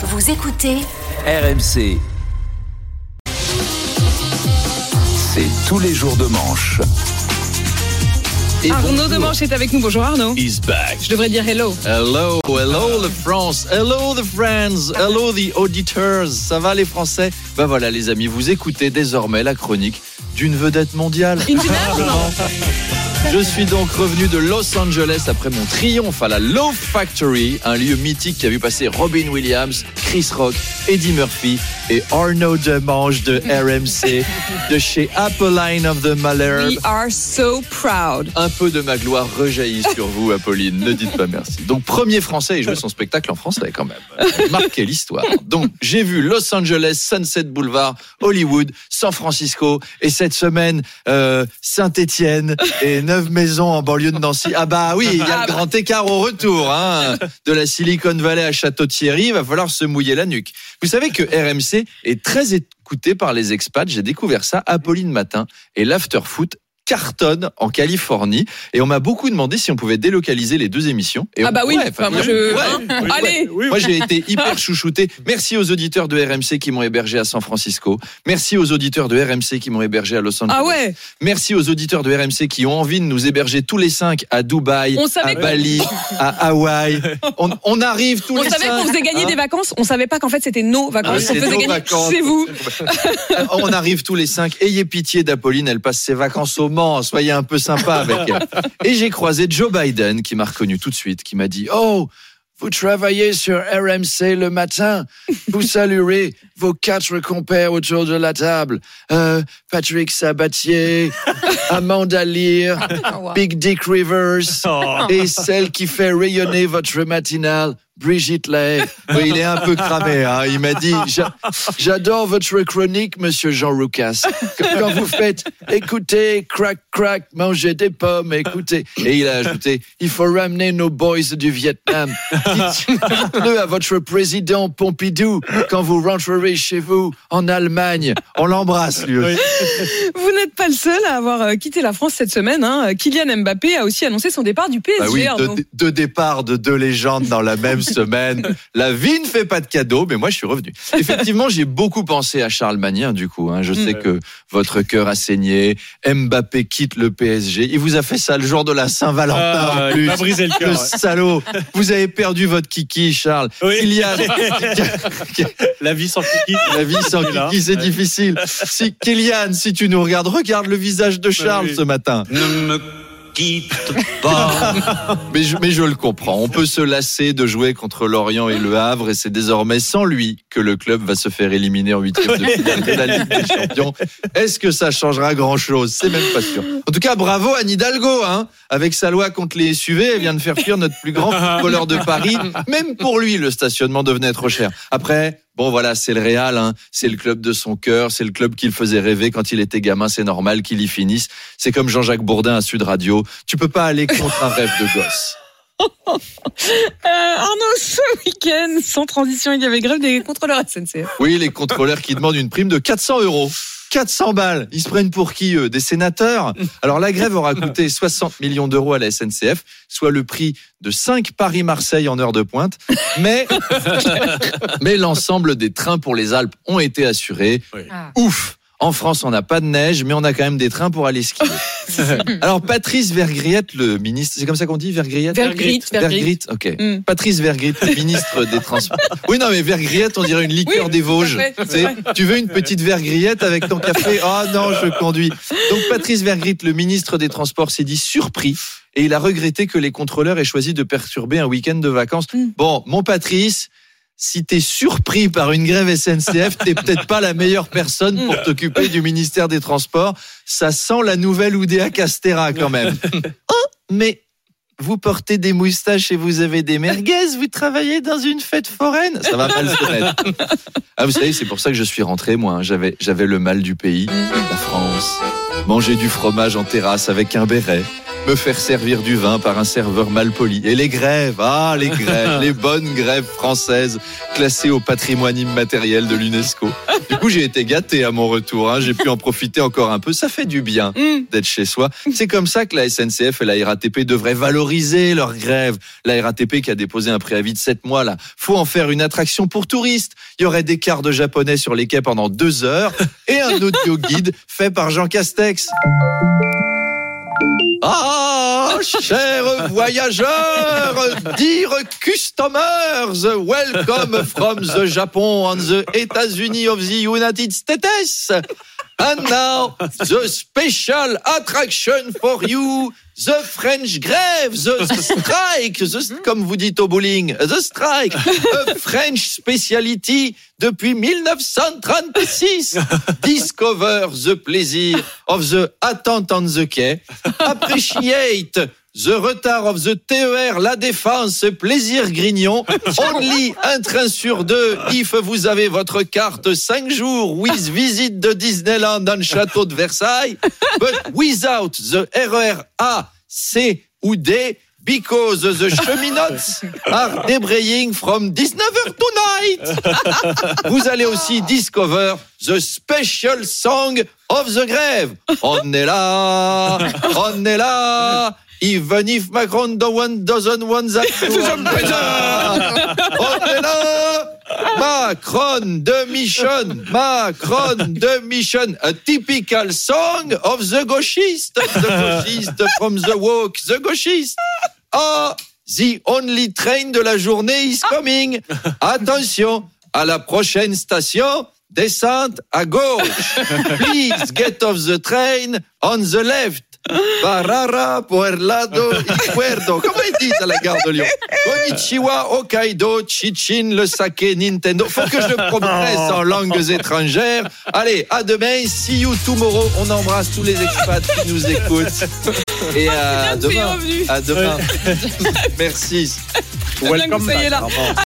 Vous écoutez RMC. C'est tous les jours de manche. Et Arnaud bonjour. de Manche est avec nous. Bonjour Arnaud. He's back. Je devrais dire hello. Hello, hello the France, hello the friends, hello the auditors. Ça va les Français? Ben voilà les amis, vous écoutez désormais la chronique d'une vedette mondiale. Une non Je suis donc revenu de Los Angeles après mon triomphe à la Love Factory, un lieu mythique qui a vu passer Robin Williams, Chris Rock, Eddie Murphy et Arnaud Demange de RMC, de chez Apolline of the Malherbe. We are so proud. Un peu de ma gloire rejaillit sur vous, Apolline. Ne dites pas merci. Donc, premier Français à jouer son spectacle en français, quand même. Marquez l'histoire. Donc, j'ai vu Los Angeles, Sunset Boulevard, Hollywood, San Francisco, et cette semaine, euh, Saint-Étienne et Neuve Maisons en banlieue de Nancy. Ah bah oui, il y a le grand écart au retour, hein. De la Silicon Valley à Château-Thierry, il va falloir se mouiller la nuque. Vous savez que RMC est très écouté par les expats. J'ai découvert ça, Apolline Matin et l'Afterfoot cartonne en Californie et on m'a beaucoup demandé si on pouvait délocaliser les deux émissions. Et Ah on- bah oui, ouais, enfin, moi ouais, je. ouais. hein, Allez Moi, j'ai été hyper chouchouté. Merci aux auditeurs de RMC qui m'ont hébergé à San Francisco. Merci aux auditeurs de RMC qui m'ont hébergé à Los Angeles. Ah ouais Merci aux auditeurs de RMC qui ont envie de nous héberger tous les cinq à Dubaï, On savait à que- Bali, à Hawaï. On, on arrive tous On les savait cinq. qu'on faisait gagner Hein des vacances, on savait pas qu'en fait c'était nos Ah, vacances. c'est on faisait gagner vacances. chez vous. on arrive tous les cinq. Ayez pitié d'Apolline, elle passe ses vacances au Soyez un peu sympa avec elle. Et j'ai croisé Joe Biden qui m'a reconnu tout de suite, qui m'a dit Oh, vous travaillez sur RMC le matin. Vous saluerez vos quatre compères autour de la table. Euh, Patrick Sabatier, Amanda Lear, Big Dick Rivers et celle qui fait rayonner votre matinale, Brigitte Lay. Il est un peu cramé. Hein. Il m'a dit J'a- J'adore votre chronique, monsieur Jean Roucas. Quand vous faites écoutez, crack, crack, manger des pommes, écoutez. Et il a ajouté Il faut ramener nos boys du Vietnam. Dites-le à votre président Pompidou quand vous rentrerez chez vous en Allemagne. On l'embrasse, lui aussi. Vous n'êtes pas le seul à avoir euh, quitté la France cette semaine. hein. Kylian Mbappé a aussi annoncé son départ du PSG. Bah oui, deux, deux départs de deux légendes dans la même semaine. La vie ne fait pas de cadeaux, mais moi je suis revenu. Effectivement, j'ai beaucoup pensé à Charles Magnien du coup. hein. Je sais que votre cœur a saigné. Mbappé quitte le PSG. Il vous a fait ça le jour de la Saint-Valentin Ah, en il plus. m'a brisé le Le cœur. ouais. salaud. Vous avez perdu votre kiki, Charles. Oui. Kylian, La vie sans kiki. la vie sans Il kiki, c'est Ouais. difficile. Si Kylian, si tu nous regardes, regarde le visage de Charles Oui. ce matin. Ne me quitte pas. Mais je, mais je le comprends. On peut se lasser de jouer contre Lorient et Le Havre et c'est désormais sans lui que le club va se faire éliminer en huitième de finale de la Ligue des Champions. Est-ce que ça changera grand-chose? C'est même pas sûr. En tout cas, bravo à Hidalgo, hein. Avec sa loi contre les SUV, elle vient de faire fuir notre plus grand footballeur de Paris. Même pour lui, le stationnement devenait trop cher. Après, bon voilà, c'est le Real, hein. c'est le club de son cœur, c'est le club qu'il faisait rêver quand il était gamin. C'est normal qu'il y finisse. C'est comme Jean-Jacques Bourdin à Sud Radio. Tu peux pas aller contre un rêve de gosse. Euh, Arnaud, ce week-end, sans transition, il y avait grève des contrôleurs SNCF. Oui, les contrôleurs qui demandent une prime de 400 euros. 400 balles. Ils se prennent pour qui, eux? Des sénateurs? Alors, la grève aura coûté 60 millions d'euros à la SNCF, soit le prix de 5 Paris-Marseille en heure de pointe. Mais, mais l'ensemble des trains pour les Alpes ont été assurés. Ah. Ouf en France, on n'a pas de neige, mais on a quand même des trains pour aller skier. Alors, Patrice Vergriette, le ministre, c'est comme ça qu'on dit, Vergriette? Vergrit, Vergrit. Vergrit, ok. Mm. Patrice Vergrit, le ministre des Transports. Oui, non, mais Vergriette, on dirait une liqueur Oui, des Vosges. fait, Tu veux une petite Vergriette avec ton café? Ah non, je conduis. Donc, Patrice Vergrit, le ministre des Transports, s'est dit surpris et il a regretté que les contrôleurs aient choisi de perturber un week-end de vacances. Mm. Bon, mon Patrice, si t'es surpris par une grève SNCF, t'es peut-être pas la meilleure personne pour t'occuper du ministère des Transports. Ça sent la nouvelle Oudéa Castera quand même. Oh, mais vous portez des moustaches et vous avez des merguez, vous travaillez dans une fête foraine. Ça va mal se mettre. Ah, vous savez, c'est pour ça que je suis rentré, moi. hein. J'avais, j'avais le mal du pays, la France. Manger du fromage en terrasse avec un béret. Me faire servir du vin par un serveur mal poli. Et les grèves, ah les grèves, les bonnes grèves françaises classées au patrimoine immatériel de l'UNESCO. Du coup, j'ai été gâté à mon retour. hein. J'ai pu en profiter encore un peu. Ça fait du bien Hum. d'être chez soi. C'est comme ça que la SNCF et la RATP devraient valoriser leur grève. La RATP qui a déposé un préavis de 7 mois là, faut en faire une attraction pour touristes. Il y aurait des quarts de japonais sur les quais pendant deux heures et un audio guide fait par Jean Castex. Ah, chers voyageurs, dear customers, welcome from the Japan and the États-Unis of the United States. And now, the special attraction for you, the French grève, the strike, the- comme vous dites au bowling, the strike, a French speciality depuis 1936. Discover the pleasure of the attente on the quai. Appreciate the retard of the TER La Défense, plaisir grignon. Only un train sur deux if vous avez votre carte 5 jours with visit de Disneyland dans le château de Versailles. But without the RER A, C ou D, because the cheminots are debraying from 19h tonight. Vous allez aussi discover the special song of the grève. On est là, on est là. Even if Macron don't want- doesn't want that. on est là. Macron de mission, Macron de mission, a typical song of the gauchiste, the gauchiste from the walk, the gauchiste. Ah, the only train de la journée is coming. Attention, à la prochaine station, descente à gauche. Please get off the train on the left. Barara, Puerlado, Izquierdo. Comment ils disent à la gare de Lyon Konnichiwa, Hokkaido, Chichin, le saké, Nintendo. Faut que je progresse en langues étrangères. Allez, à demain. See you tomorrow. On embrasse tous les expats qui nous écoutent. Et à demain. À demain. Merci. Welcome